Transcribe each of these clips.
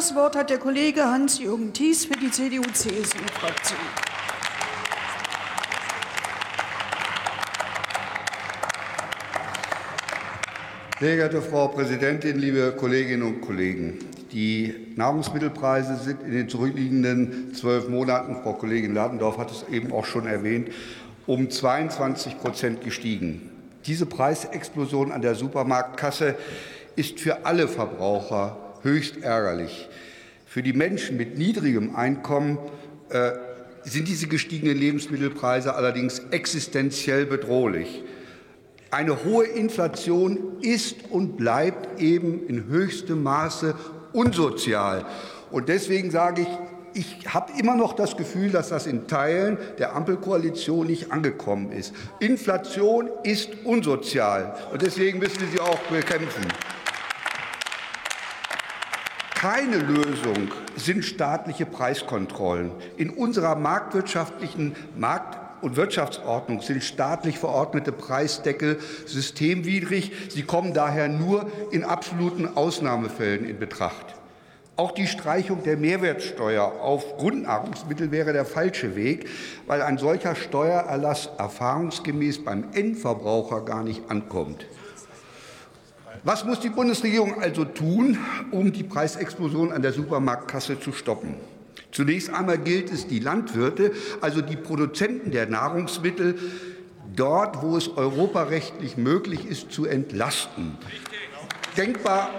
Das Wort hat der Kollege Hans-Jürgen Thies für die CDU-CSU-Fraktion. Sehr geehrte Frau Präsidentin, liebe Kolleginnen und Kollegen! Die Nahrungsmittelpreise sind in den zurückliegenden zwölf Monaten, Frau Kollegin Ladendorf hat es eben auch schon erwähnt, um 22 Prozent gestiegen. Diese Preisexplosion an der Supermarktkasse ist für alle Verbraucher höchst ärgerlich. Für die Menschen mit niedrigem Einkommen äh, sind diese gestiegenen Lebensmittelpreise allerdings existenziell bedrohlich. Eine hohe Inflation ist und bleibt eben in höchstem Maße unsozial. Und deswegen sage ich, ich habe immer noch das Gefühl, dass das in Teilen der Ampelkoalition nicht angekommen ist. Inflation ist unsozial, und deswegen müssen wir sie auch bekämpfen. Keine Lösung sind staatliche Preiskontrollen. In unserer marktwirtschaftlichen Markt und Wirtschaftsordnung sind staatlich verordnete Preisdeckel systemwidrig. Sie kommen daher nur in absoluten Ausnahmefällen in Betracht. Auch die Streichung der Mehrwertsteuer auf Grundnahrungsmittel wäre der falsche Weg, weil ein solcher Steuererlass erfahrungsgemäß beim Endverbraucher gar nicht ankommt. Was muss die Bundesregierung also tun, um die Preisexplosion an der Supermarktkasse zu stoppen? Zunächst einmal gilt es, die Landwirte, also die Produzenten der Nahrungsmittel, dort, wo es europarechtlich möglich ist, zu entlasten. Denkbar,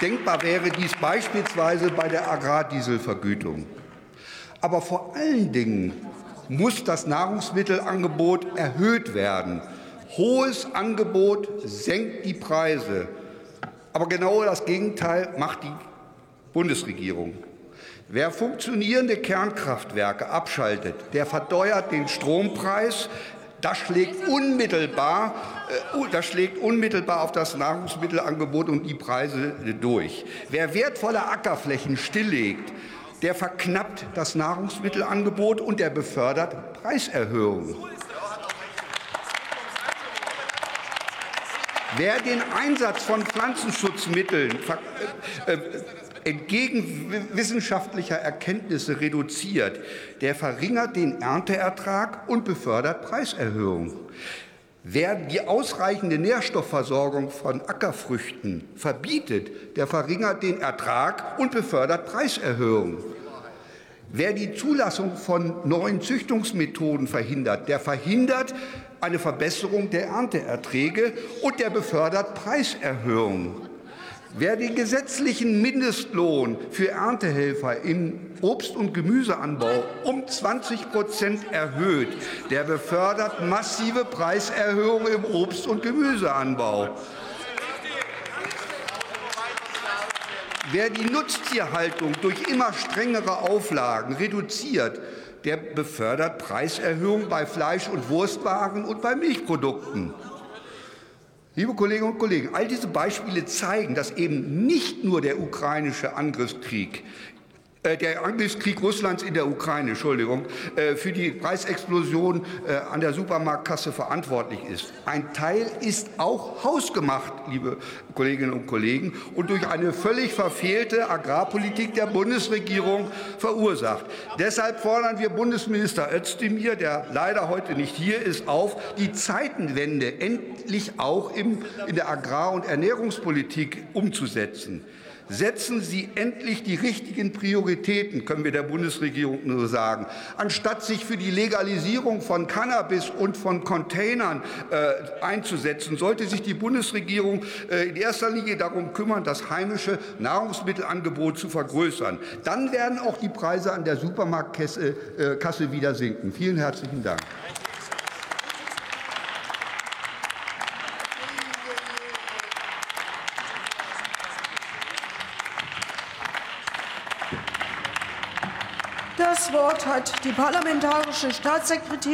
denkbar wäre dies beispielsweise bei der Agrardieselvergütung. Aber vor allen Dingen muss das Nahrungsmittelangebot erhöht werden. Hohes Angebot senkt die Preise. Aber genau das Gegenteil macht die Bundesregierung. Wer funktionierende Kernkraftwerke abschaltet, der verteuert den Strompreis. Das schlägt unmittelbar, äh, das schlägt unmittelbar auf das Nahrungsmittelangebot und die Preise durch. Wer wertvolle Ackerflächen stilllegt, der verknappt das Nahrungsmittelangebot und der befördert Preiserhöhungen. Wer den Einsatz von Pflanzenschutzmitteln äh, äh, entgegen wissenschaftlicher Erkenntnisse reduziert, der verringert den Ernteertrag und befördert Preiserhöhungen. Wer die ausreichende Nährstoffversorgung von Ackerfrüchten verbietet, der verringert den Ertrag und befördert Preiserhöhungen. Wer die Zulassung von neuen Züchtungsmethoden verhindert, der verhindert eine Verbesserung der Ernteerträge und der befördert Preiserhöhungen. Wer den gesetzlichen Mindestlohn für Erntehelfer im Obst- und Gemüseanbau um 20 Prozent erhöht, der befördert massive Preiserhöhungen im Obst- und Gemüseanbau. Wer die Nutztierhaltung durch immer strengere Auflagen reduziert, der befördert Preiserhöhungen bei Fleisch- und Wurstwaren und bei Milchprodukten. Liebe Kolleginnen und Kollegen, all diese Beispiele zeigen, dass eben nicht nur der ukrainische Angriffskrieg der Angriffskrieg Russlands in der Ukraine, Entschuldigung, äh, für die Preisexplosion äh, an der Supermarktkasse verantwortlich ist. Ein Teil ist auch hausgemacht, liebe Kolleginnen und Kollegen, und durch eine völlig verfehlte Agrarpolitik der Bundesregierung verursacht. Deshalb fordern wir Bundesminister Özdemir, der leider heute nicht hier ist, auf, die Zeitenwende endlich auch in der Agrar- und Ernährungspolitik umzusetzen. Setzen Sie endlich die richtigen Prioritäten, können wir der Bundesregierung nur sagen. Anstatt sich für die Legalisierung von Cannabis und von Containern äh, einzusetzen, sollte sich die Bundesregierung äh, in erster Linie darum kümmern, das heimische Nahrungsmittelangebot zu vergrößern. Dann werden auch die Preise an der Supermarktkasse äh, wieder sinken. Vielen herzlichen Dank. Das Wort hat die parlamentarische Staatssekretärin